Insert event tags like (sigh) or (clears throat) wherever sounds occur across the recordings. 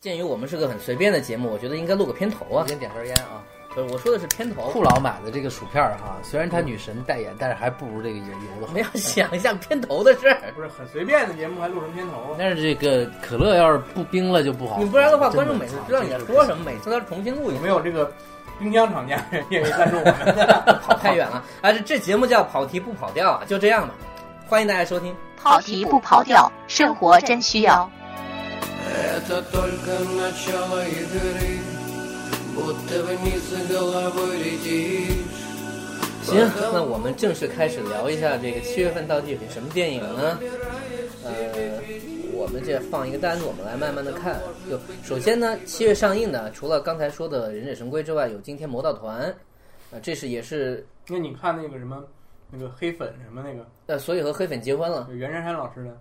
鉴于我们是个很随便的节目，我觉得应该录个片头啊。先点根烟啊。不是，我说的是片头。酷老买的这个薯片儿哈，虽然他女神代言，但是还不如这个油油的好我们。要想一下片头的事儿。不是很随便的节目，还录什么片头啊？但是这个可乐要是不冰了就不好喝。你不然的话，观众每次知道你在说什么，每次都要重新录一有遍，没有这个冰箱厂家愿意赞助我们？(laughs) 跑太远了。啊，这这节目叫跑题不跑调啊，就这样吧。欢迎大家收听。跑题不跑调，生活真需要。Это только начало игры, будто вниз головой летишь. 行，那我们正式开始聊一下这个七月份到底有些什么电影呢？呃，我们这放一个单子，我们来慢慢的看。就首先呢，七月上映的，除了刚才说的《忍者神龟》之外，有《惊天魔盗团》，啊，这是也是那你看那个什么，那个黑粉什么那个呃，所以和黑粉结婚了，袁姗姗老师的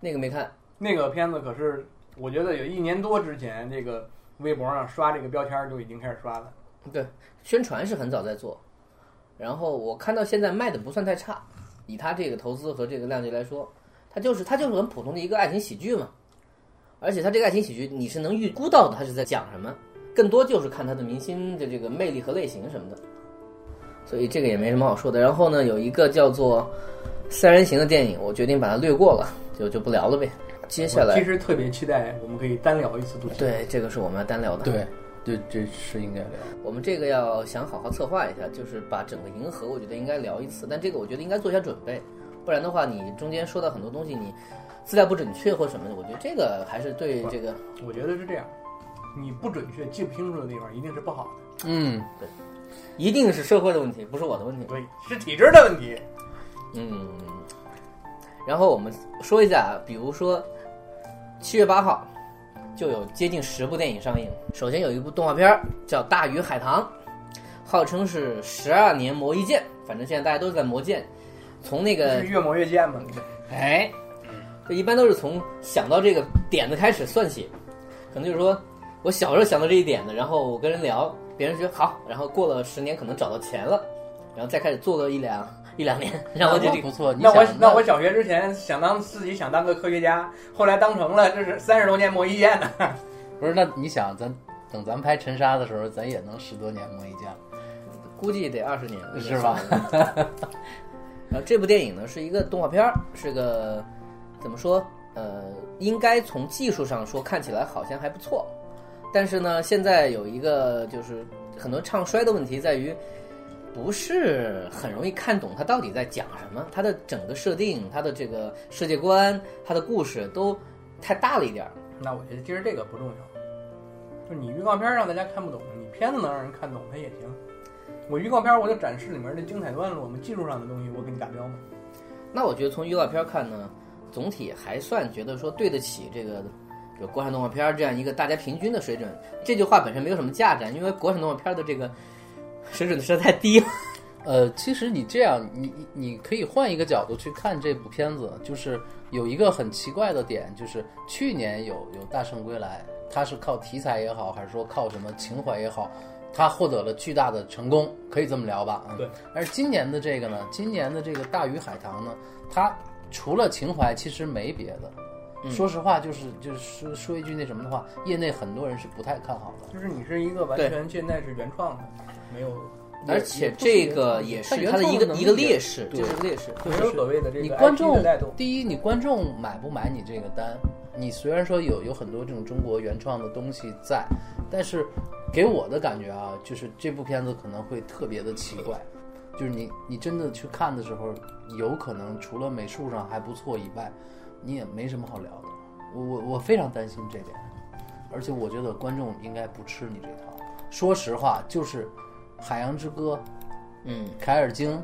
那个没看。那个片子，可是 我觉得有一年多之前，这个微博上刷这个标签就已经开始刷了。对，宣传是很早在做，然后我看到现在卖的不算太差，以他这个投资和这个量级来说，它就是它就是很普通的一个爱情喜剧嘛，而且它这个爱情喜剧你是能预估到的，它是在讲什么，更多就是看它的明星的这个魅力和类型什么的，所以这个也没什么好说的。然后呢，有一个叫做《三人行》的电影，我决定把它略过了，就就不聊了呗。接下来其，实特别期待我们可以单聊一次。对，这个是我们要单聊的。对，对，这是应该聊。我们这个要想好好策划一下，就是把整个银河，我觉得应该聊一次，但这个我觉得应该做一下准备，不然的话，你中间说到很多东西，你资料不准确或什么的，我觉得这个还是对这个我觉得是这样，你不准确、记不清楚的地方，一定是不好的。嗯，对一定是社会的问题，不是我的问题。对，是体制的问题。嗯，然后我们说一下，比如说七月八号就有接近十部电影上映。首先有一部动画片儿叫《大鱼海棠》，号称是十二年磨一剑，反正现在大家都在磨剑。从那个是越磨越剑嘛。(laughs) 哎，这一般都是从想到这个点子开始算起，可能就是说我小时候想到这一点子，然后我跟人聊，别人觉得好，然后过了十年可能找到钱了，然后再开始做个一两一两年，然后就这个不错。那我那我小学之前想当自己想当个科学家，后来当成了，这是三十多年磨一剑呢。(laughs) 不是？那你想，咱等咱拍沉沙的时候，咱也能十多年磨一剑，估计得二十年，是吧？(laughs) 然后这部电影呢是一个动画片儿，是个怎么说？呃，应该从技术上说看起来好像还不错，但是呢，现在有一个就是很多唱衰的问题在于，不是很容易看懂它到底在讲什么，它的整个设定、它的这个世界观、它的故事都太大了一点儿。那我觉得其实这个不重要，就你预告片让大家看不懂，你片子能让人看懂它也行。我预告片我就展示里面的精彩段落，我们技术上的东西我给你打标嘛。那我觉得从预告片看呢，总体还算觉得说对得起这个就国产动画片这样一个大家平均的水准。这句话本身没有什么价值，因为国产动画片的这个水准实在太低了。(laughs) 呃，其实你这样，你你你可以换一个角度去看这部片子，就是有一个很奇怪的点，就是去年有有《大圣归来》，它是靠题材也好，还是说靠什么情怀也好，它获得了巨大的成功，可以这么聊吧？啊，对。而今年的这个呢，今年的这个《大鱼海棠》呢，它除了情怀，其实没别的。嗯说实话，就是就是说说一句那什么的话，业内很多人是不太看好的。就是你是一个完全现在是原创的，没有，而且这个也是它的一个一个劣势，这是劣势。没有所谓的这个你观众带动。第一，你观众买不买你这个单？你虽然说有有很多这种中国原创的东西在，但是给我的感觉啊，就是这部片子可能会特别的奇怪，就是你你真的去看的时候，有可能除了美术上还不错以外，你也没什么好聊的。我我我非常担心这点，而且我觉得观众应该不吃你这套。说实话，就是《海洋之歌》嗯，凯尔京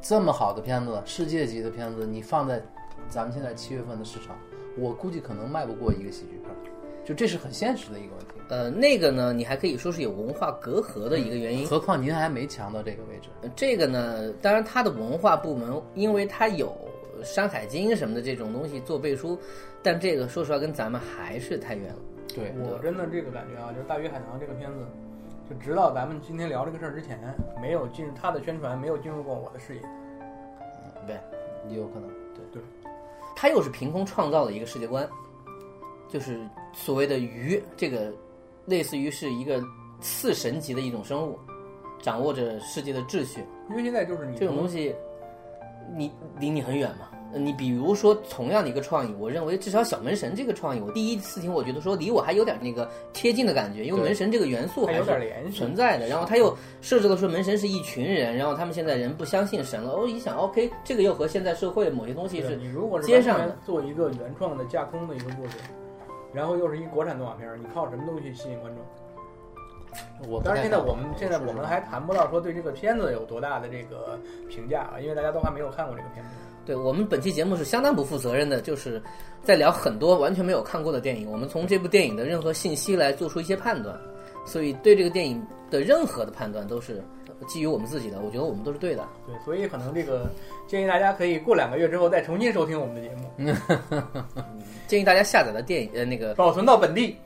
这么好的片子，世界级的片子，你放在咱们现在七月份的市场，我估计可能卖不过一个喜剧片儿，就这是很现实的一个问题。呃，那个呢，你还可以说是有文化隔阂的一个原因。何况您还没强到这个位置，呃这个呢，当然它的文化部门，因为它有《山海经》什么的这种东西做背书，但这个说实话跟咱们还是太远了。对，我真的这个感觉啊，就是《大鱼海棠》这个片子，就直到咱们今天聊这个事儿之前，没有进入他的宣传，没有进入过我的视野。对，也有可能，对对，他又是凭空创造了一个世界观，就是所谓的鱼，这个类似于是一个次神级的一种生物，掌握着世界的秩序。因为现在就是你这种东西，你离你很远嘛。呃你比如说同样的一个创意，我认为至少小门神这个创意，我第一次听，我觉得说离我还有点那个贴近的感觉，因为门神这个元素还有点联系存在的。然后他又设置了说门神是一群人，然后他们现在人不相信神了。我一想，OK，这个又和现在社会某些东西是你如果是接上的做一个原创的架空的一个故事，然后又是一国产动画片儿，你靠什么东西吸引观众？我不当然，现在我们现在我们还谈不到说对这个片子有多大的这个评价啊，因为大家都还没有看过这个片子。对我们本期节目是相当不负责任的，就是在聊很多完全没有看过的电影。我们从这部电影的任何信息来做出一些判断，所以对这个电影的任何的判断都是基于我们自己的。我觉得我们都是对的。对，所以可能这个建议大家可以过两个月之后再重新收听我们的节目，(laughs) 建议大家下载的电影呃那个保存到本地，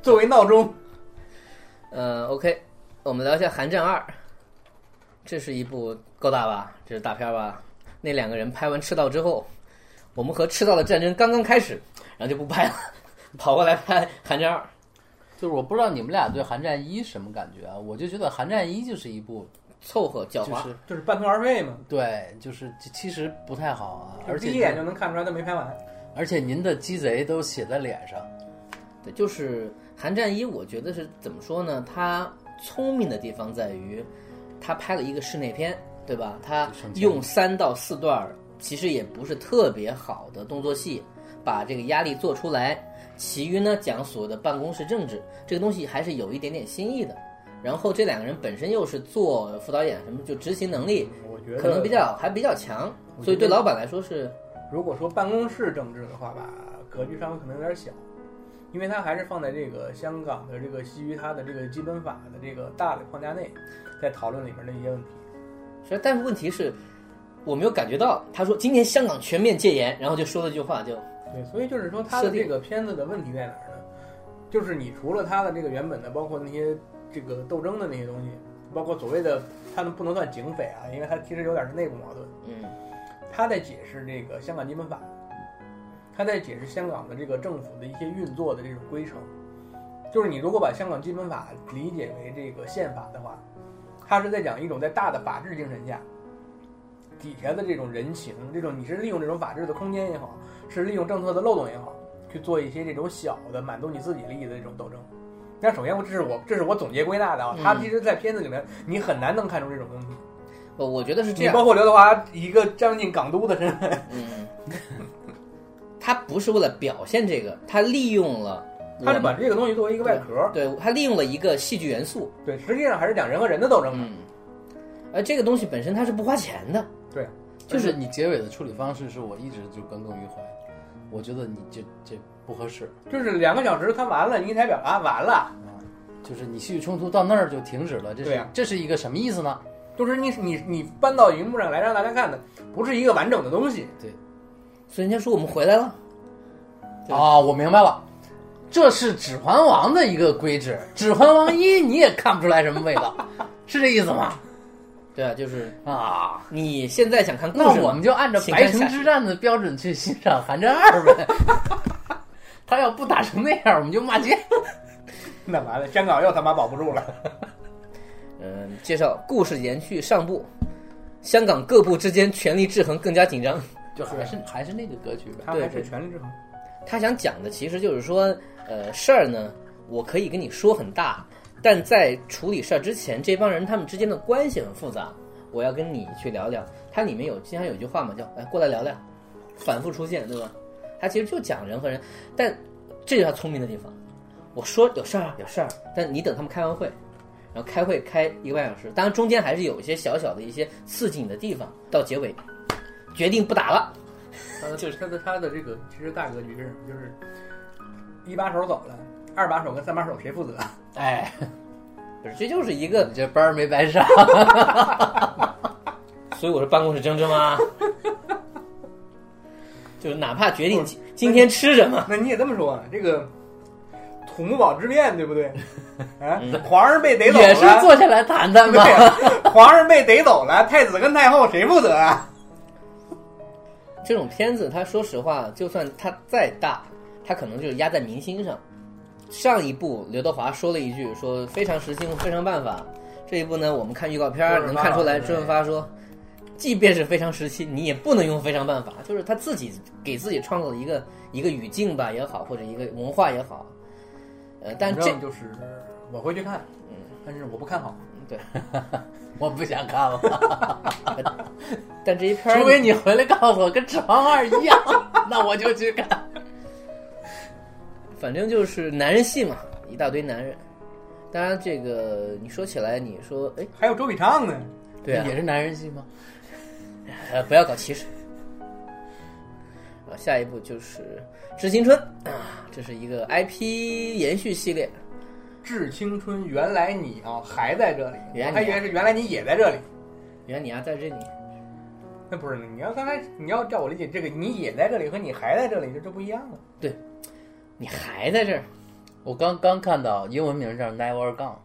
作为闹钟。呃 OK，我们聊一下《寒战二》，这是一部够大吧？这是大片吧？那两个人拍完《赤道》之后，我们和赤道的战争刚刚开始，然后就不拍了，(laughs) 跑过来拍《寒战二》。就是我不知道你们俩对《寒战一》什么感觉啊？我就觉得《寒战一》就是一部，凑合狡猾，就是就是半途而废嘛，对，就是其其实不太好啊，而且第一眼就能看出来他没拍完。而且您的鸡贼都写在脸上，对，就是《寒战一》，我觉得是怎么说呢？他聪明的地方在于，他拍了一个室内片，对吧？他用三到四段儿，其实也不是特别好的动作戏，把这个压力做出来。其余呢，讲所谓的办公室政治，这个东西还是有一点点新意的。然后这两个人本身又是做副导演，什么就执行能力我觉得可能比较还比较强，所以对老板来说是如果说办公室政治的话吧，格局稍微可能有点小，因为它还是放在这个香港的这个基于它的这个基本法的这个大的框架内，在讨论里面的一些问题。是，但是问题是，我没有感觉到他说今年香港全面戒严，然后就说了句话，就对，所以就是说他的这个片子的问题在哪儿呢？就是你除了他的这个原本的，包括那些这个斗争的那些东西，包括所谓的他们不能算警匪啊，因为他其实有点是内部矛盾。嗯，他在解释这个香港基本法，他在解释香港的这个政府的一些运作的这种规程。就是你如果把香港基本法理解为这个宪法的话，它是在讲一种在大的法治精神下，底下的这种人情，这种你是利用这种法治的空间也好，是利用政策的漏洞也好，去做一些这种小的满足你自己利益的这种斗争。那首先，我这是我这是我总结归纳的啊，他嗯其实，在片子里面你很难能看出这种东西。我我觉得是这样，你包括刘德华一个将近港督的身份，嗯，他不是为了表现这个，他利用了他是把这个东西作为一个外壳，对他利用了一个戏剧元素，对，实际上还是讲人和人的斗争嘛。嗯，而这个东西本身它是不花钱的，对就是你结尾的处理方式是我一直就耿耿于怀，我觉得你这这不合适就是两个小时看完了，你一台表达完了，啊，就是你戏剧冲突到那儿就停止了，这是、对这是一个什么意思呢？就是你你你搬到荧幕上来让大家看的，不是一个完整的东西。对所以人家说我们回来了，啊哦，我明白了，这是《指环王》的一个规制，《指环王一》你也看不出来什么味道，(laughs) 是这意思吗？对啊，就是啊，你现在想看故事那我们就按照白城之战的标准去欣赏《寒战二》呗。(laughs) 他要不打成那样，我们就骂街。(laughs) 那完了，香港又他妈保不住了。嗯，介绍故事延续上部，香港各部之间权力制衡更加紧张。就还是还是那个格局呗。他还是权力制衡。他想讲的其实就是说，呃，事儿呢，我可以跟你说很大，但在处理事儿之前，这帮人他们之间的关系很复杂，我要跟你去聊聊。它里面有经常有一句话嘛，叫“哎，过来聊聊”，反复出现，对吧？他其实就讲人和人，但这就是他聪明的地方。我说有事儿，有事儿，但你等他们开完会，然后开会开一个半小时，当然中间还是有一些小小的一些刺激你的地方，到结尾决定不打了。呃就是他的他的这个其实大格局是什么？就是一把手走了，二把手跟三把手谁负责？哎，不是，这就是一个你这班儿没白上。(laughs) 所以我说办公室争执吗？就是哪怕决定今今天吃什么，那你也这么说啊？这个土木堡之变对不对？(laughs) 啊嗯，皇上被逮走了，也是坐下来谈谈对嘛。呀，皇上被逮走了，太子跟太后谁负责啊？这种片子，它说实话，就算它再大，他可能就是压在明星上。上一部刘德华说了一句说非常时兴非常办法，这一部呢我们看预告片能看出来，周润发说，即便是非常时期，你也不能用非常办法，就是他自己给自己创造了一个一个语境吧也好，或者一个文化也好，呃，但这就是我会去看，嗯，但是我不看好。对，(laughs) 我不想看了，(laughs) 但这一片儿除非你回来告诉我跟《指环二》一样，(laughs) 那我就去看。反正就是男人戏嘛，一大堆男人。当然，这个你说起来，你说，哎，还有周笔畅呢，对啊，也是男人戏吗？呃，不要搞歧视。啊，下一步就是《致青春》啊，这是一个 IP 延续系列。《致青春》，原来你啊还在这里，原来你我还以为是原来你也在这里。原来你啊在这里，那不是，你要刚才你要照我理解，这个你也在这里和你还在这里，这这不一样的。你还在这儿我刚刚看到英文名叫 Never Gone，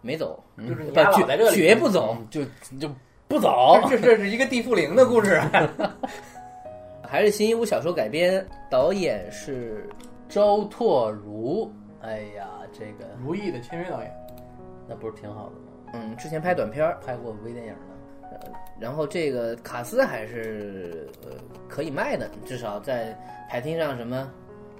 没走，就是你不丫老在这里，绝绝不走。就就不走。这这是一个地缚灵的故事。(laughs) 还是新一屋小说改编，导演是周拓如，哎呀，这个如意的签约导演，那不是挺好的吗？嗯，之前拍短片儿，拍过微电影的，然后这个卡斯还是呃可以卖的，至少在排厅上什么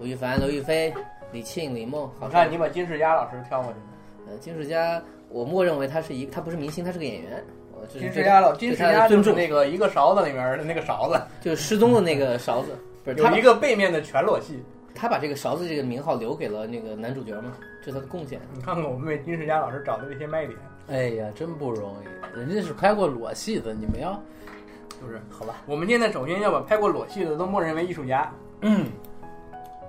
吴亦凡、刘亦菲、李沁、李梦，好你看你把金世佳老师挑过去了。呃金世佳，我默认为他是一他不是明星，他是个演员。金世佳老金世佳就尊重，是那个一个勺子里面的那个勺子，就是失踪的那个勺子，不是有一个背面的全裸戏。他把这个勺子这个名号留给了那个男主角嘛，这是他的贡献。你看看我们为金世佳老师找的这些卖点，哎呀，真不容易，人家是拍过裸戏的，你们要是不是？好吧？我们现在首先要把拍过裸戏的都默认为艺术家。嗯。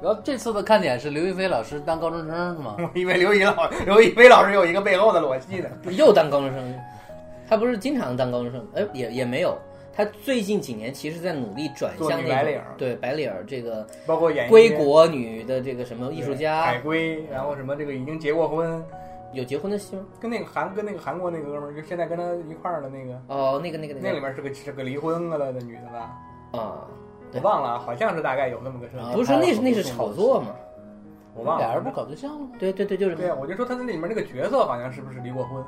然后这次的看点是刘亦菲老师当高中生是吗？(laughs) 我以为刘亦老刘亦菲老师有一个背后的裸戏呢。又当高中生，她不是经常当高中生，哎，也也没有。她最近几年其实在努力转向那种对白领儿这个包括演归国女的这个什么艺术家海，归，然后什么这个已经结过婚，有结婚的戏吗？跟那个韩跟那个韩国那个哥们儿，就现在跟他一块儿的那个，哦，那个那个那个那里面是个是个离婚了的女的吧？啊，对我忘了，好像是大概有那么个设定，啊不是那是那是炒作嘛？我忘了。俩人不搞对象吗？对对对，就是对啊，我就说他在那里面那个角色好像是不是离过婚，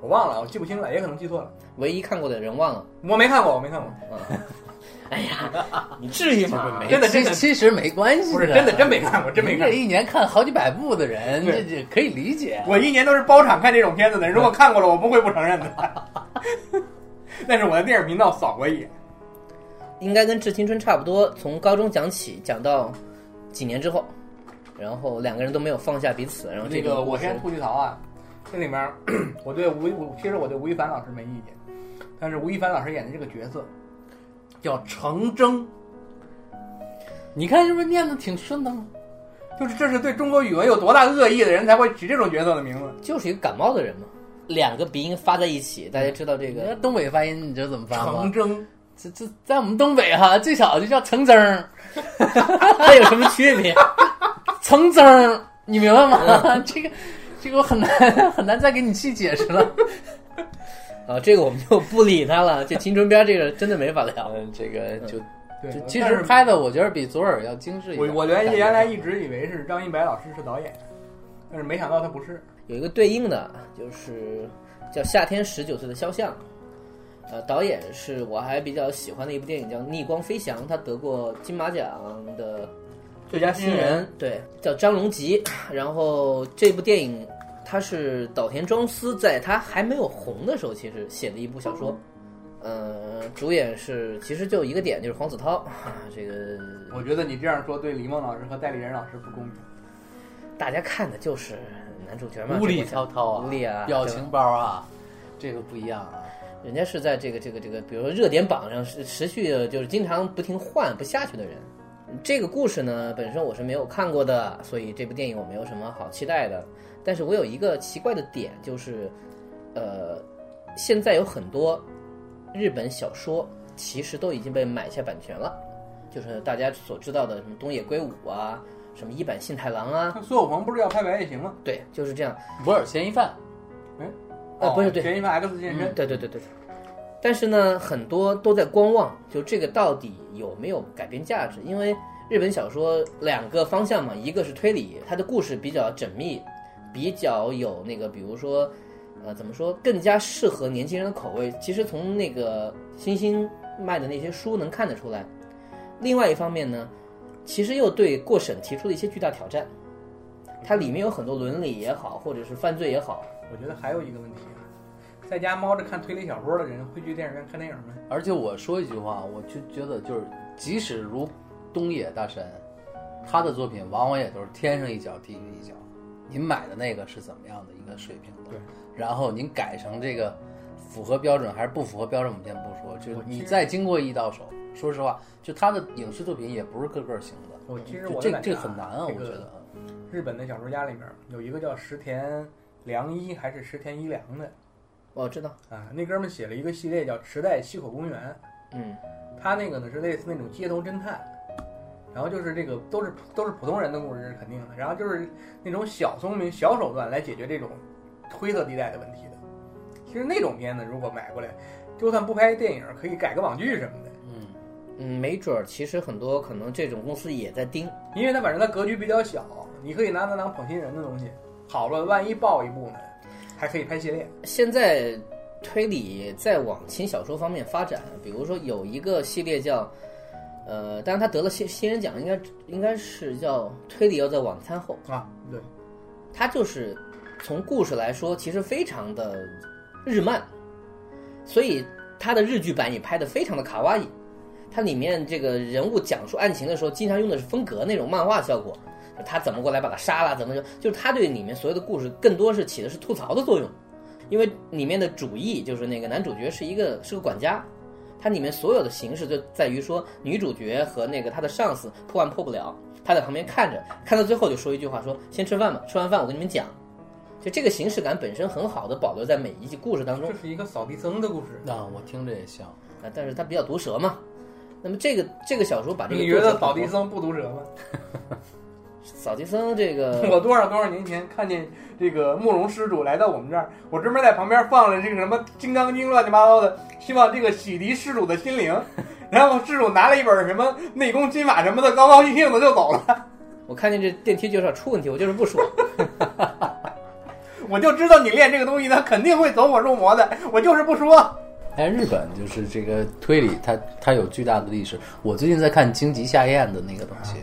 我忘了，我记不清了，也可能记错了。唯一看过的人忘了。我没看过，我没看过，(laughs) 哎呀，你至于吗？真的真的其其实没关系，不是真的真没看过，真没看过。这一年看好几百部的人，这对这可以理解。我一年都是包场看这种片子的，如果看过了，我不会不承认的。(laughs) 但是我在电影频道扫过一眼，应该跟《致青春》差不多，从高中讲起，讲到几年之后，然后两个人都没有放下彼此，然后这个我先吐句槽啊，这里面 (clears throat) 我对吴吴其实我对吴亦凡老师没意见，但是吴亦凡老师演的这个角色叫程铮，你看是不是念的挺顺的吗？就是这是对中国语文有多大恶意的人才会取这种角色的名字。就是一个感冒的人嘛，两个鼻音发在一起，大家知道这个东北发音，你知道怎么发吗？程铮，这这在我们东北哈，最少就叫橙汁儿，它有什么区别？(laughs) 橙汁儿，你明白吗？这个这个我很难很难再给你细解释了。(laughs) 啊，这个我们就不理他了。这青春片这个真的没法聊。嗯，这个就对就，其实拍的我觉得比左耳要精致一点。我我原原来一直以为是张一白老师是导演，但是没想到他不是。有一个对应的，就是叫《夏天十九岁的肖像》，呃，导演是我还比较喜欢的一部电影叫《逆光飞翔》，他得过金马奖的最佳新人，对，叫张龙吉。然后这部电影，他是岛田庄司在他还没有红的时候，其实写的一部小说。呃，主演是其实就一个点，就是黄子韬。啊这个我觉得你这样说对李梦老师和代理人老师不公平。大家看的就是男主角嘛，无力这部滔滔啊，无理啊，表情包啊，这个不一样啊。人家是在这个这个这个，比如说热点榜上是持续的，就是经常不停换不下去的人。这个故事呢，本身我是没有看过的，所以这部电影我没有什么好期待的。但是我有一个奇怪的点，就是，呃，现在有很多日本小说其实都已经被买下版权了，就是大家所知道的什么东野圭吾啊，什么一坂幸太郎啊，那苏有朋不是要拍《白夜行》吗？对，就是这样。摩尔嫌疑犯，呃不是对嫌疑犯 X 现身。对对对对。但是呢，很多都在观望，就这个到底有没有改变价值？因为日本小说两个方向嘛，一个是推理，它的故事比较缜密，比较有那个，比如说，呃，怎么说，更加适合年轻人的口味。其实从那个星星卖的那些书能看得出来。另外一方面呢，其实又对过审提出了一些巨大挑战。它里面有很多伦理也好，或者是犯罪也好，我觉得还有一个问题啊，在家猫着看推理小说的人会去电影院看电影吗？而且我说一句话，我就觉得就是，即使如东野大神，他的作品往往也都是天上一脚地下一脚。您买的那个是怎么样的一个水平的？对。然后您改成这个符合标准还是不符合标准，我们先不说。就你再经过一到手，说实话，就他的影视作品也不是个个行的。我其实我这这很难啊，我觉得。日本的小说家里面有一个叫石田良一还是石田一良的我知道，啊，那哥们儿写了一个系列叫《池袋西口公园》，嗯，他那个呢是类似那种街头侦探，然后就是这个都是都是普通人的故事，是肯定的，然后就是那种小聪明、小手段来解决这种灰色地带的问题的。其实那种片子如果买过来，就算不拍电影，可以改个网剧什么的，嗯，嗯，没准儿，其实很多可能这种公司也在盯。因为他反正他格局比较小，你可以拿它当捧新人的东西。好了，万一爆一部呢，还可以拍系列。现在推理在往轻小说方面发展，比如说有一个系列叫，呃，当然他得了新新人奖，应该应该是叫《推理要在晚餐后》，啊，对，他就是从故事来说，其实非常的日漫，所以他的日剧版也拍的非常的卡哇伊。它里面这个人物讲述案情的时候，经常用的是风格那种漫画效果，就他怎么过来把他杀了，怎么就就是他对里面所有的故事更多是起的是吐槽的作用，因为里面的主义就是那个男主角是一个是个管家，他里面所有的形式就在于说女主角和那个他的上司破案破不了，他在旁边看着，看到最后就说一句话说先吃饭吧，吃完饭我跟你们讲。就这个形式感本身很好的保留在每一集故事当中这是一个扫地僧的故事。那我听着也像。啊，但是他比较毒舌嘛。那么这个这个小说把这个你觉得扫地僧不毒舌吗？扫地僧这个 (laughs) 我多少多少年前看见这个慕容施主来到我们这儿，我专门在旁边放了这个什么《金刚经》乱七八糟的，希望这个洗涤施主的心灵。(laughs) 然后施主拿了一本什么内功心法什么的，高高兴兴的就走了。(laughs) 我看见这电梯介绍出问题，我就是不说。我就知道你练这个东西，它肯定会走火入魔的，我就是不说。哎，日本就是这个推理，它它有巨大的历史。我最近在看荆棘下咽的那个东西，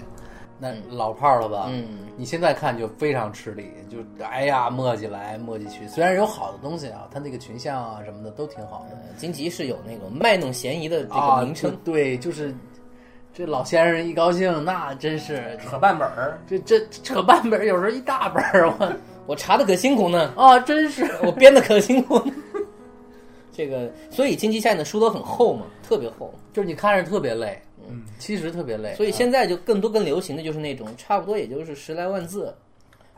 那老炮儿了吧？嗯，你现在看就非常吃力，就哎呀磨叽来磨叽去。虽然有好的东西啊，它那个群像啊什么的都挺好的。金吉是有那种卖弄嫌疑的这个啊，名称，对，就是这老先生一高兴，那真是扯半本儿，这这扯半本儿，有时候一大本儿，我 (laughs) 我查的可辛苦呢，啊，真是我编的可辛苦呢。这个，所以金吉夏彦的书都很厚嘛，特别厚。就是你看着特别累，嗯，其实特别累。所以现在就更多更流行的就是那种差不多也就是十来万字，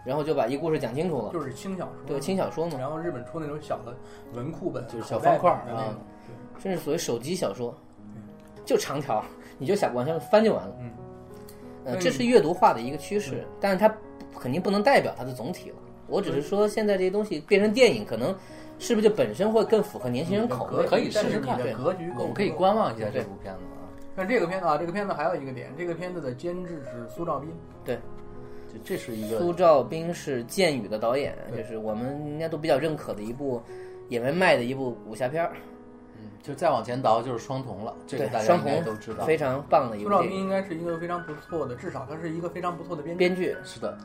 然后就把一故事讲清楚了，就是轻小说，对轻小说嘛，然后日本出那种小的文库本，就是小方块儿啊本的那种。甚至所谓手机小说，就长条，你就想往下翻就完了。嗯，呃，嗯这是阅读化的一个趋势，但是它肯定不能代表它的总体了。我只是说，现在这些东西变成电影，可能是不是就本身会更符合年轻人口味？可以但是试试看格局够我们可以观望一下这部片子啊。但这个片子啊，这个片子还有一个点，这个片子的监制是苏兆斌，就这是一个苏兆斌是《剑雨》的导演，就是我们应该都比较认可的一部也没卖的一部武侠片儿，嗯，就再往前倒就是双瞳了，这个大家应该都知道。非常棒的一苏兆。斌应该是一个非常不错的，至少他是一个非常不错的编剧。编剧，是的，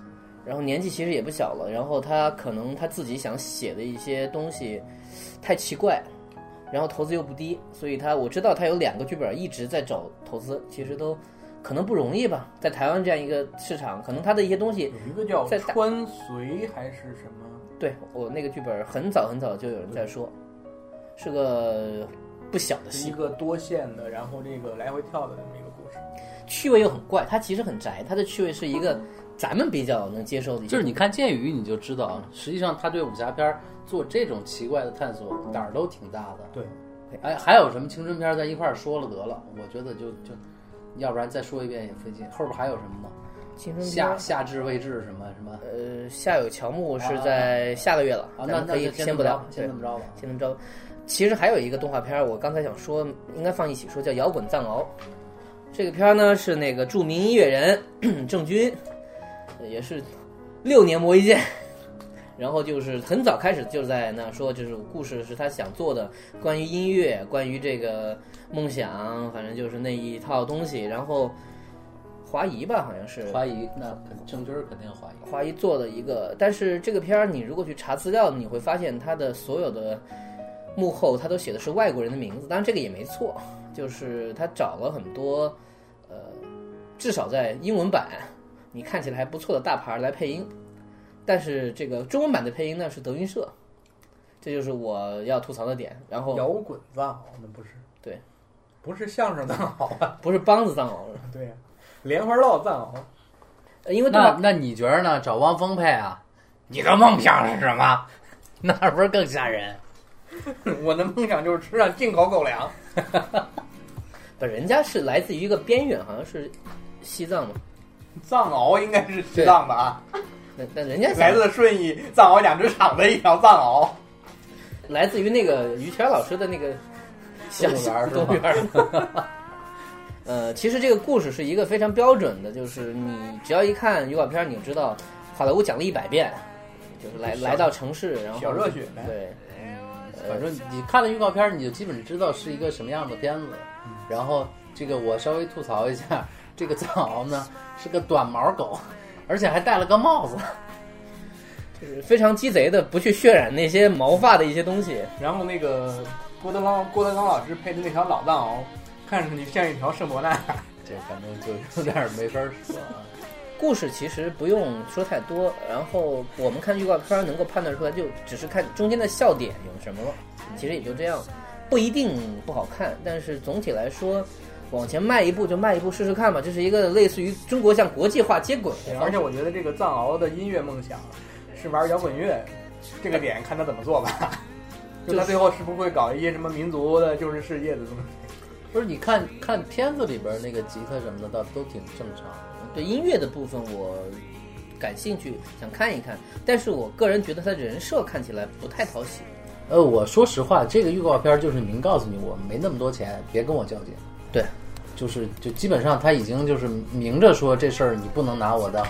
然后年纪其实也不小了，然后他可能他自己想写的一些东西太奇怪，然后投资又不低，所以他我知道他有两个剧本一直在找投资，其实都可能不容易吧，在台湾这样一个市场，可能他的一些东西，有一个叫在大川随还是什么？对我那个剧本很早很早就有人在说，是个不小的戏，一个多线的，然后这个来回跳的这么一个故事。趣味又很怪，它其实很宅，它的趣味是一个咱们比较能接受的一，就是你看《剑鱼》你就知道，实际上他对武侠片儿做这种奇怪的探索胆儿都挺大的。对，哎，还有什么青春片儿在一块儿说了得了，我觉得就就，要不然再说一遍也费劲。后边还有什么吗？青春片夏夏至未至什么什么呃，夏有乔木是在下个月了，啊？那那咱们可以先不聊，，先这么着吧。先这么着。其实还有一个动画片儿，我刚才想说，应该放一起说，叫《摇滚藏獒》。这个片儿呢是那个著名音乐人 (clears throat) 郑钧，呃也是六年磨一剑。然后就是很早开始就在那说，就是故事是他想做的，关于音乐，关于这个梦想，反正就是那一套东西。然后华谊吧，好像是华谊那郑钧肯定华谊。华谊做的一个，但是这个片儿你如果去查资料，你会发现他的所有的幕后，他都写的是外国人的名字。当然这个也没错，就是他找了很多，呃，至少在英文版你看起来还不错的大牌儿来配音。但是这个中文版的配音呢是德云社，这就是我要吐槽的点。然后摇滚藏獒那不是？对，不是相声藏獒啊，不是梆子藏獒，(laughs) 对呀、莲花落藏獒。呃因为动画那那你觉得呢？找汪峰配啊？你的梦想是什么？(laughs) 那不是更吓人？(laughs) 我的梦想就是吃上进口狗粮。不，人家是来自于一个边远，好像是西藏嘛。藏獒应该是西藏的啊，那那人家来自顺义藏獒养殖场的一条藏獒。(laughs) 来自于那个于谦老师的那个小动物园儿是吧动物园儿。(laughs) 呃，其实这个故事是一个非常标准的，就是你只要一看预告片，你就知道好莱坞讲了一百遍，就是来来到城市，然后小热血呗对，反正你看了预告片儿，你就基本知道是一个什么样的片子。然后这个我稍微吐槽一下，这个藏獒呢是个短毛狗，而且还戴了个帽子。(laughs) 就是非常鸡贼的，不去渲染那些毛发的一些东西。然后那个郭德纲郭德纲老师配的那条老藏獒，看上去像一条圣伯纳。(laughs) 这反正就有点儿没法儿说啊。(laughs) 故事其实不用说太多，然后我们看预告片儿能够判断出来，就只是看中间的笑点有什么了，其实也就这样，不一定不好看，但是总体来说，往前迈一步就迈一步试试看吧，这是一个类似于中国向国际化接轨的。而且我觉得这个藏獒的音乐梦想是玩摇滚乐，这个点看他怎么做吧。(laughs) 就他最后是不是会搞一些什么民族的就是世界的东西？(laughs) 不是，你看看片子里边那个吉他什么的，倒都挺正常。对音乐的部分我感兴趣，想看一看，但是我个人觉得他人设看起来不太讨喜。呃，我说实话，这个预告片就是明告诉你，我没那么多钱，别跟我较劲。对，就是就基本上他已经就是明着说这事儿你不能拿我当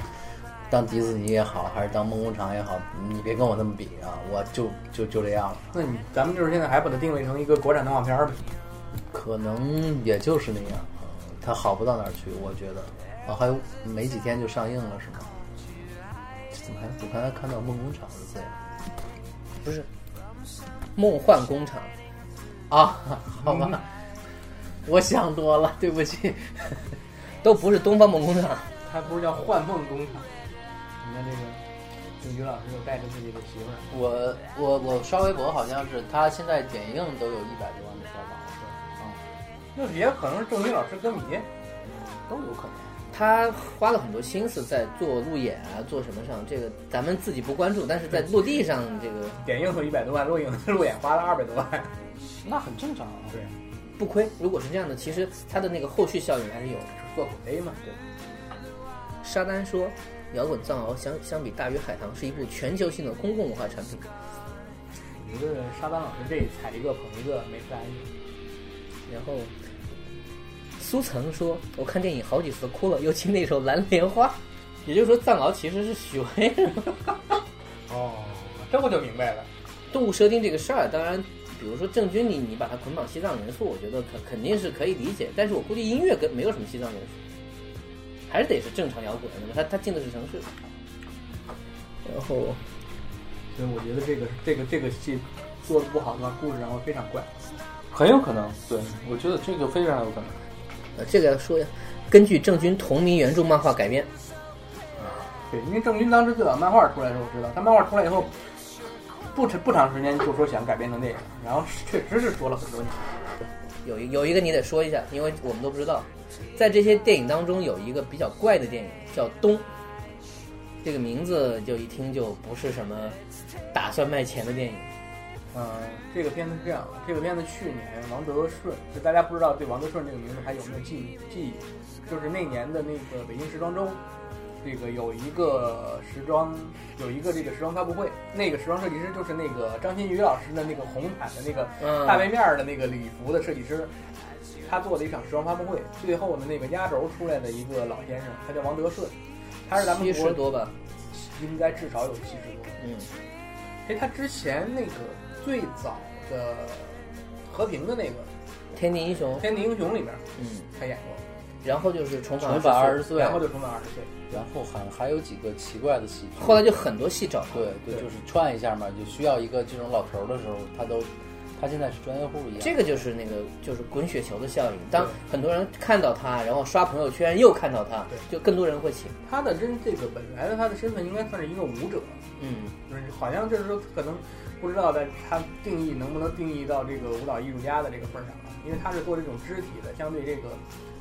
当迪士尼也好，还是当梦工厂也好，你别跟我那么比啊，我就就就这样了，那你咱们就是现在还把它定位成一个国产动画片儿呗？可能也就是那样，它好不到哪儿去，我觉得。啊，还有没几天就上映了是吗？怎么还我刚才看到梦工厂的字呀？不是，梦幻工厂，啊，好吧，我想多了，对不起。(laughs) 都不是东方梦工厂。它不是叫幻梦工厂？你看这个郑钧老师又带着自己的媳妇儿，我我我刷微博，好像是他现在点映都有一百多万的票房，是吧？啊、那也可能是郑钧老师歌迷。都有可能。他花了很多心思在做路演啊，做什么上，这个咱们自己不关注，但是在落地上，这个 (laughs) 点映有一百多万，落影 (laughs) 路演花了二百多万。那很正常啊。对，不亏。如果是这样的，其实它的那个后续效应还是有的。做口碑嘛，对。沙丹说，《摇滚藏獒》相相比《大鱼海棠》是一部全球性的公共文化产品。我觉得沙丹老师这踩一个捧一个没啥意然后苏岑说，我看电影好几次哭了，尤其那首《蓝莲花》。也就是说，藏獒其实是许巍。(laughs) 哦，这我就明白了。动物设定这个事儿，当然，比如说郑钧你你把它捆绑西藏元素，我觉得肯肯定是可以理解。但是我估计音乐跟没有什么西藏元素，还是得是正常摇滚，那么？他他进的是城市。然后所以我觉得这个这个这个戏做的不好的话，故事上会非常怪。很有可能，对我觉得这个非常有可能。呃，这个要说呀，根据郑钧同名原著漫画改编，对，因为郑钧当时最早漫画出来的时候，我知道他漫画出来以后，不长不长时间就说想改编成电影，然后确实是说了很多年。有一有一个你得说一下，因为我们都不知道，在这些电影当中有一个比较怪的电影叫《冬》，这个名字就一听就不是什么打算卖钱的电影。嗯，这个片子是这样，这个片子去年王德顺，就大家不知道对王德顺这个名字还有没有记忆记忆？就是那年的那个北京时装周，这个有一个时装有一个这个时装发布会，那个时装设计师就是那个张馨予老师的那个红毯的那个嗯，大背面儿的那个礼服的设计师，他他做了一场时装发布会，最后呢那个压轴出来的一个老先生，他叫王德顺，他是咱们七国十多吧，应该至少有七十多。嗯，哎，他之前那个最早的和平的那个天地英雄《，天地英雄》里面嗯，他演过，然后就是重返重返二20十岁，然后就重返二十岁。然后还还有几个奇怪的戏。后来就很多戏找他，对对，就是串一下嘛，就需要一个这种老头儿的时候，他都他现在是专业户一样。这个就是那个就是滚雪球的效应。当很多人看到他，然后刷朋友圈又看到他对，就更多人会请。他的真这个本来的他的身份应该算是一个舞者，嗯，就是好像就是说可能不知道在他定义能不能定义到这个舞蹈艺术家的这个份儿上啊，因为他是做这种肢体的，相对这个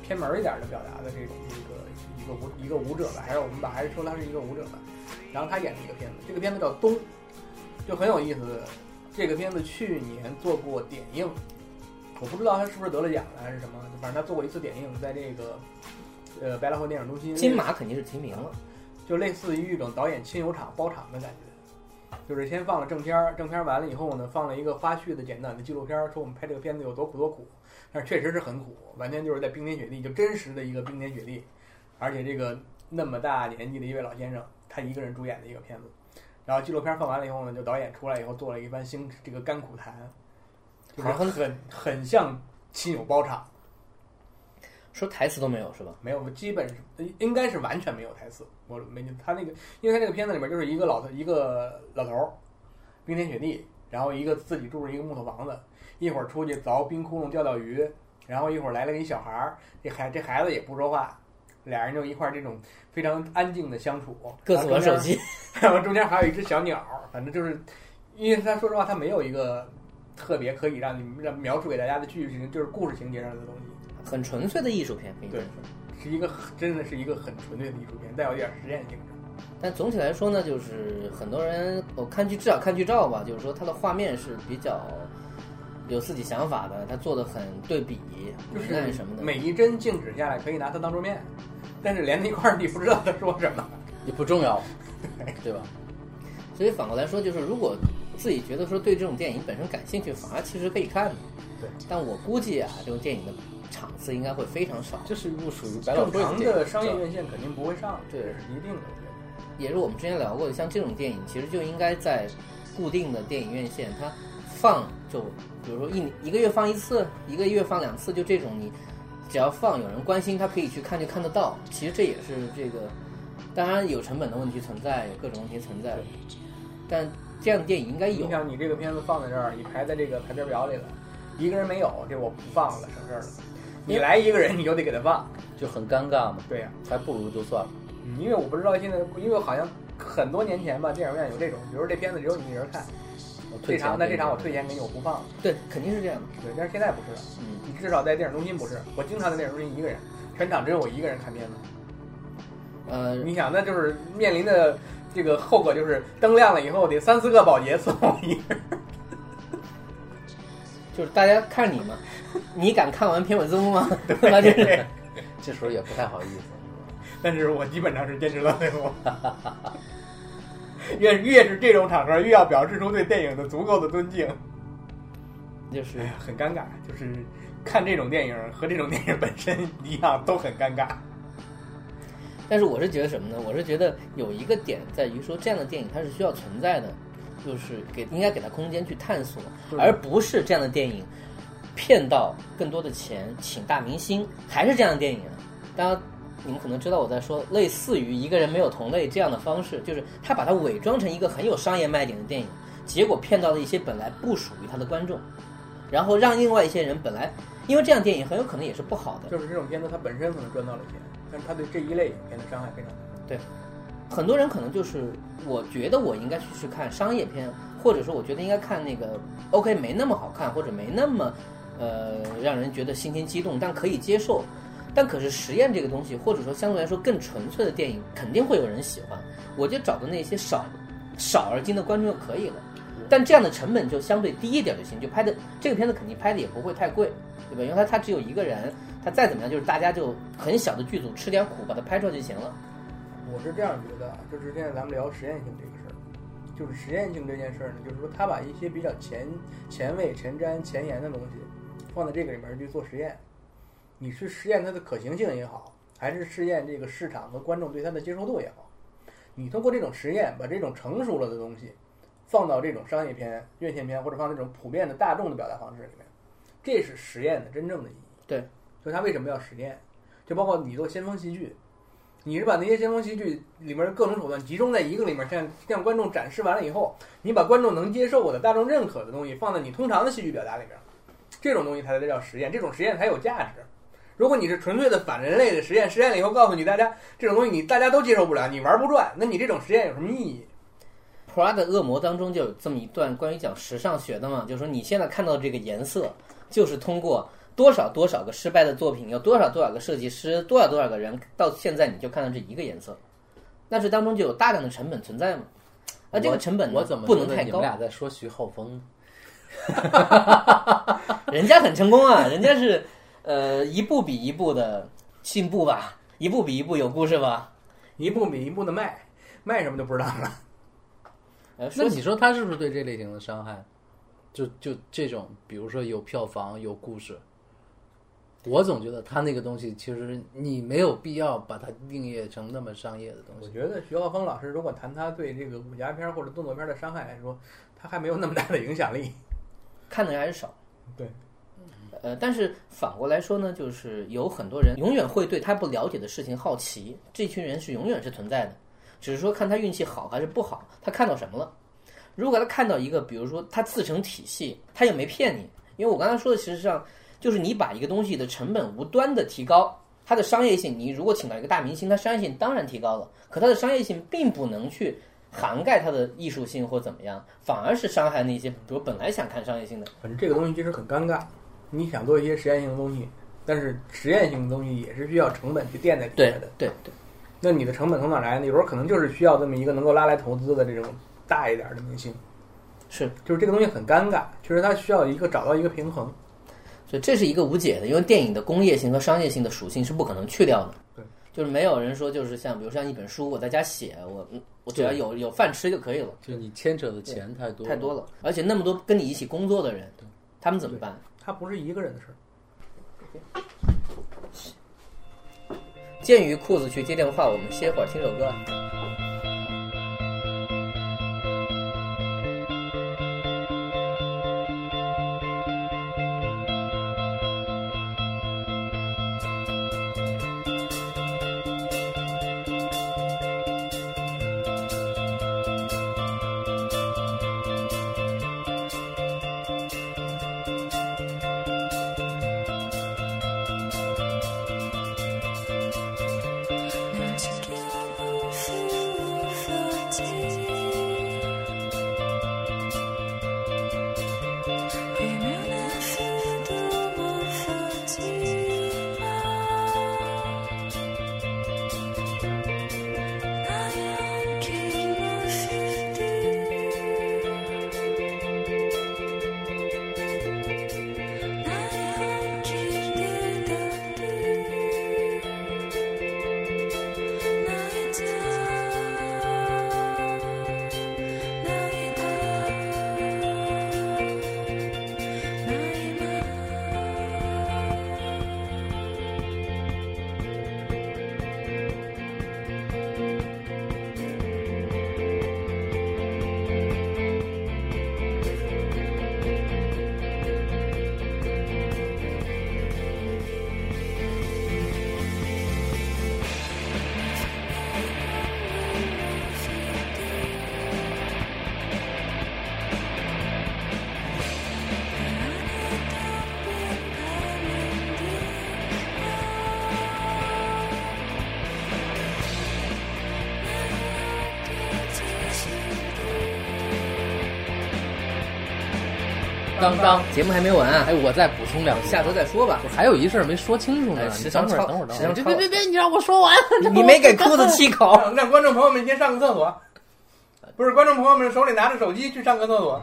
偏门儿一点儿的表达的这种一个一个舞一个舞者吧，还是我们把还是说他是一个舞者吧。然后他演的一个片子，这个片子叫《冬》，就很有意思。这个片子去年做过点映，我不知道他是不是得了奖了还是什么，反正他做过一次点映，在这个呃百老汇电影中心金马肯定是提名了。就类似于一种导演亲友场包场的感觉，就是先放了正片儿，正片儿完了以后呢，放了一个花絮的简短的纪录片儿，说我们拍这个片子有多苦多苦，但是确实是很苦，完全就是在冰天雪地，就真实的一个冰天雪地，而且这个那么大年纪的一位老先生，他一个人主演的一个片子，然后纪录片儿放完了以后呢，就导演出来以后做了一番辛这个甘苦谈，就是很很很像亲友包场。说台词都没有是吧？没有，基本应该是完全没有台词。我没他那个，因为他这个片子里面就是一个老头，一个老头儿，冰天雪地，然后一个自己住着一个木头房子，一会儿出去凿冰窟窿钓钓鱼，然后一会儿来了一小孩儿，这孩这孩子也不说话，俩人就一块儿这种非常安静的相处，各自玩手机。然后中间还有一只小鸟儿，反正就是，因为他说实话，他没有一个特别可以让你让描述给大家的剧情，就是故事情节上的东西。很纯粹的艺术片，可以说。是一个真的是一个很纯粹的艺术片，带有一点实验性质。但总体来说呢，就是很多人我看剧至少看剧照吧，就是说它的画面是比较有自己想法的，它做的很对比、就明暗什么的。每一帧静止下来可以拿它当桌面，但是连在一块儿你不知道他说什么。(laughs) 也不重要，对吧？所以反过来说，就是如果自己觉得说对这种电影本身感兴趣，反而其实可以看的。对，但我估计啊，这种电影的场次应该会非常少。这是一部属于百老正汇电影常的商业院线肯定不会上，对这是一定的。也是我们之前聊过的，像这种电影，其实就应该在固定的电影院线，它放就比如说一一个月放一次，一个月放两次，就这种你只要放，有人关心，他可以去看就看得到。其实这也是这个，当然有成本的问题存在，有各种问题存在，但这样的电影应该有你。想，你这个片子放在这儿，你排在这个排片表里了，一个人没有，这我不放了，省事儿了。你来一个人，你就得给他放。就很尴尬嘛，对呀、还不如就算了。嗯因为我不知道现在，因为好像很多年前吧，电影院有这种，比如这片子只有你一人看，这我退钱场那这场我退钱给你，我不放了。对，肯定是这样的。对，但是现在不是了。嗯，你至少在电影中心不是，我经常在电影中心一个人，全场只有我一个人看片子。呃，你想，那就是面临的这个后果就是灯亮了以后得三四个保洁伺候一个人。就是大家看你嘛，(laughs) 你敢看完片尾字幕吗？对吧？(laughs) 就是 (laughs) 这时候也不太好意思。但是我基本上是坚持到最后。越越是这种场合，越要表示出对电影的足够的尊敬，就是很尴尬。就是看这种电影和这种电影本身一样，都很尴尬。但是我是觉得什么呢？我是觉得有一个点在于说，这样的电影它是需要存在的，就是给应该给他空间去探索，而不是这样的电影骗到更多的钱，请大明星，还是这样的电影。当然，你们可能知道我在说类似于一个人没有同类这样的方式，就是他把它伪装成一个很有商业卖点的电影，结果骗到了一些本来不属于他的观众，然后让另外一些人本来因为这样电影很有可能也是不好的，就是这种片子，它本身可能赚到了钱，但是它对这一类影片的伤害非常大。很多人可能就是，我觉得我应该去去看商业片，或者说我觉得应该看那个 OK 没那么好看，或者没那么呃让人觉得心情激动，但可以接受。但可是实验这个东西，或者说相对来说更纯粹的电影，肯定会有人喜欢。我就找的那些少少而精的观众就可以了。但这样的成本就相对低一点就行，就拍的这个片子肯定拍的也不会太贵，对吧？因为它它只有一个人，它再怎么样就是大家就很小的剧组吃点苦把它拍出来就行了。我是这样觉得啊，就是现在咱们聊实验性这个事儿，就是实验性这件事儿呢，就是说他把一些比较前前卫、前瞻、前沿的东西放在这个里面去做实验，你是实验它的可行性也好，还是试验这个市场和观众对它的接受度也好，你通过这种实验把这种成熟了的东西放到这种商业片、院线片或者放这种普遍的大众的表达方式里面，这是实验的真正的意义。对，就它为什么要实验？就包括你做先锋戏剧，你是把那些先锋戏剧里面的各种手段集中在一个里面，向向观众展示完了以后，你把观众能接受的、大众认可的东西放在你通常的戏剧表达里面，这种东西才叫实验，这种实验才有价值。如果你是纯粹的反人类的实验，实验了以后告诉你大家这种东西你大家都接受不了，你玩不转，那你这种实验有什么意义？《Prada 恶魔》当中就有这么一段关于讲时尚学的嘛，就是说你现在看到这个颜色，就是通过多少多少个失败的作品，有多少多少个设计师，多少多少个人，到现在你就看到这一个颜色，那这当中就有大量的成本存在嘛。那这个成本呢我怎么不能太高你们，俩在说徐浩峰呢？(laughs) 人家很成功啊，人家是呃一步比一步的进步吧，一步比一步有故事吧。一步比一步的卖，卖什么就不知道了。呃，那你说他是不是对这类型的伤害？就就这种，比如说有票房、有故事，我总觉得他那个东西，其实你没有必要把它定义成那么商业的东西。我觉得徐浩峰老师如果谈他对这个武侠片或者动作片的伤害来说，他还没有那么大的影响力。(laughs) 看的人还是少。对，呃，但是反过来说呢，就是有很多人永远会对他不了解的事情好奇，这群人是永远是存在的，只是说看他运气好还是不好，他看到什么了。如果他看到一个，比如说他自成体系，他也没骗你，因为我刚才说的，其实际上就是你把一个东西的成本无端的提高，它的商业性，你如果请到一个大明星，它商业性当然提高了，可它的商业性并不能去涵盖它的艺术性或怎么样，反而是伤害那些比如本来想看商业性的。反正这个东西其实很尴尬。你想做一些实验性的东西，但是实验性的东西也是需要成本去垫在底对下的。对对。那你的成本从哪来呢？有时候可能就是需要这么一个能够拉来投资的这种大一点的明星，是，就是这个东西很尴尬，确实它需要一个找到一个平衡。所以这是一个无解的，因为电影的工业性和商业性的属性是不可能去掉的。对，就是没有人说就是像比如像一本书，我在家写，我嗯我只要有有饭吃就可以了，就你牵扯的钱太多太多了，而且那么多跟你一起工作的人，他们怎么办？他不是一个人的事儿。鉴于裤子去接电话，我们歇会儿听首歌。当当，节目还没完啊，哎，我再补充两句，下周再说吧。我还有一事儿没说清楚呢。哎你等会儿，等会儿，等会儿，别别别别，你让我说完。你没给裤子气口，让 (laughs) 让观众朋友们先上个厕所，不是观众朋友们手里拿着手机去上个厕所。